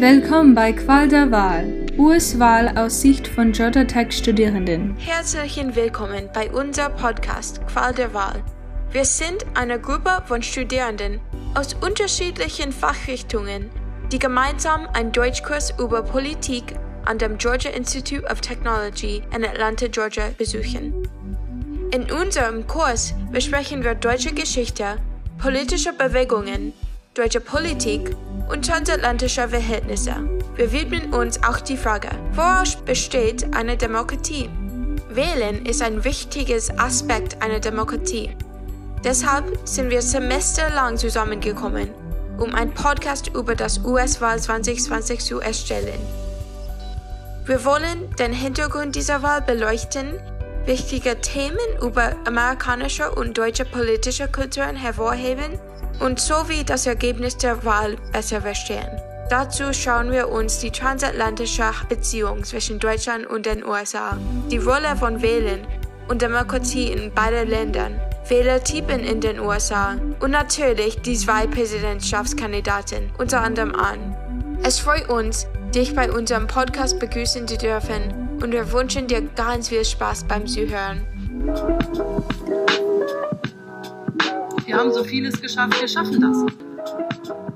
Willkommen bei Qual der Wahl, US-Wahl aus Sicht von Georgia Tech Studierenden. Herzlichen Willkommen bei unserem Podcast Qual der Wahl. Wir sind eine Gruppe von Studierenden aus unterschiedlichen Fachrichtungen, die gemeinsam einen Deutschkurs über Politik an dem Georgia Institute of Technology in Atlanta, Georgia besuchen. In unserem Kurs besprechen wir deutsche Geschichte, politische Bewegungen, deutsche Politik und transatlantische Verhältnisse. Wir widmen uns auch die Frage, woraus besteht eine Demokratie? Wählen ist ein wichtiges Aspekt einer Demokratie. Deshalb sind wir semesterlang zusammengekommen, um einen Podcast über das US-Wahl 2020 zu erstellen. Wir wollen den Hintergrund dieser Wahl beleuchten, wichtige Themen über amerikanische und deutsche politische Kulturen hervorheben und sowie das Ergebnis der Wahl besser verstehen. Dazu schauen wir uns die transatlantische Beziehung zwischen Deutschland und den USA, die Rolle von Wählen und Demokratie in beiden Ländern, Wählertypen in den USA und natürlich die zwei Präsidentschaftskandidaten unter anderem an. Es freut uns, dich bei unserem Podcast begrüßen zu dürfen und wir wünschen dir ganz viel Spaß beim Zuhören. Wir haben so vieles geschafft, wir schaffen das.